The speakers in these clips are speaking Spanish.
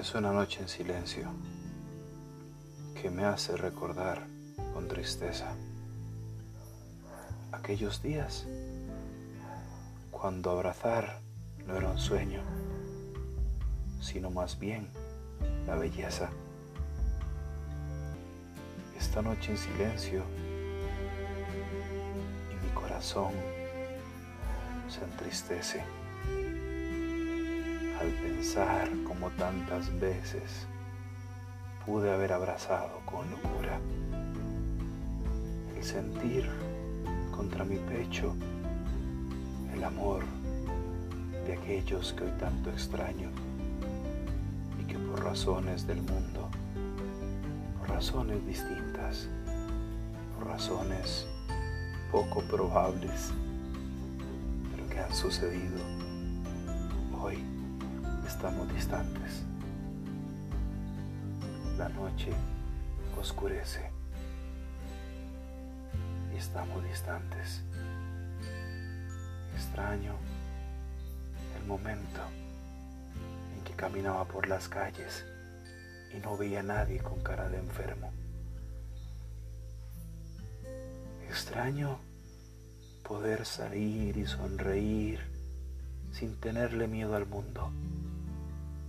Es una noche en silencio que me hace recordar con tristeza aquellos días cuando abrazar no era un sueño, sino más bien la belleza. Esta noche en silencio y mi corazón se entristece al pensar como tantas veces pude haber abrazado con locura. El sentir contra mi pecho el amor de aquellos que hoy tanto extraño y que por razones del mundo, por razones distintas, por razones poco probables, pero que han sucedido hoy estamos distantes. La noche oscurece y estamos distantes. Extraño el momento en que caminaba por las calles y no veía a nadie con cara de enfermo. Extraño poder salir y sonreír sin tenerle miedo al mundo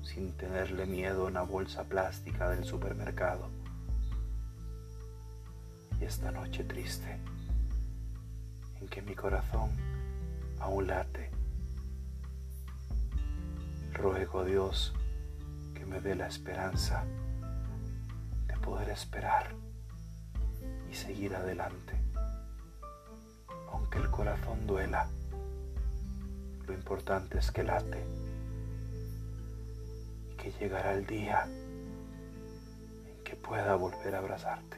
sin tenerle miedo a una bolsa plástica del supermercado. Y esta noche triste, en que mi corazón aún late, ruego a Dios que me dé la esperanza de poder esperar y seguir adelante. Aunque el corazón duela, lo importante es que late que llegará el día en que pueda volver a abrazarte.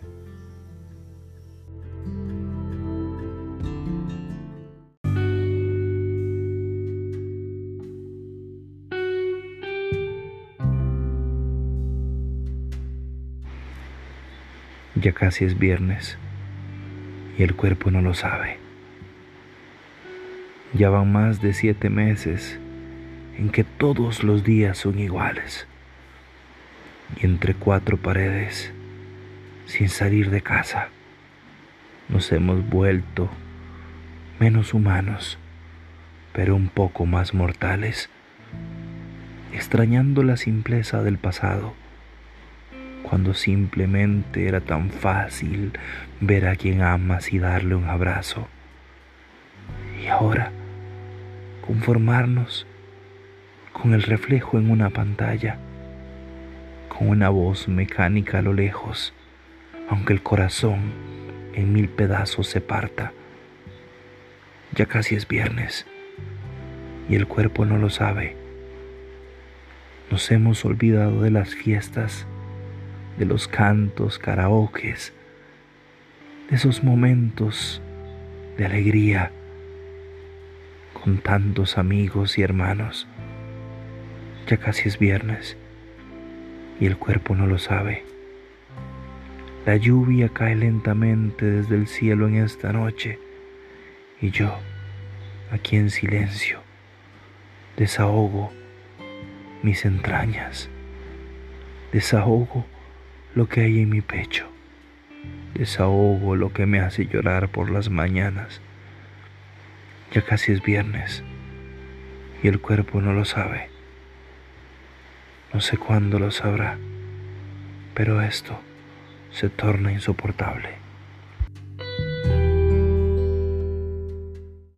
Ya casi es viernes y el cuerpo no lo sabe. Ya van más de siete meses en que todos los días son iguales y entre cuatro paredes, sin salir de casa, nos hemos vuelto menos humanos, pero un poco más mortales, extrañando la simpleza del pasado, cuando simplemente era tan fácil ver a quien amas y darle un abrazo. Y ahora, conformarnos con el reflejo en una pantalla, con una voz mecánica a lo lejos, aunque el corazón en mil pedazos se parta. Ya casi es viernes y el cuerpo no lo sabe. Nos hemos olvidado de las fiestas, de los cantos, karaokes, de esos momentos de alegría con tantos amigos y hermanos. Ya casi es viernes y el cuerpo no lo sabe. La lluvia cae lentamente desde el cielo en esta noche y yo, aquí en silencio, desahogo mis entrañas, desahogo lo que hay en mi pecho, desahogo lo que me hace llorar por las mañanas. Ya casi es viernes y el cuerpo no lo sabe. No sé cuándo lo sabrá, pero esto se torna insoportable.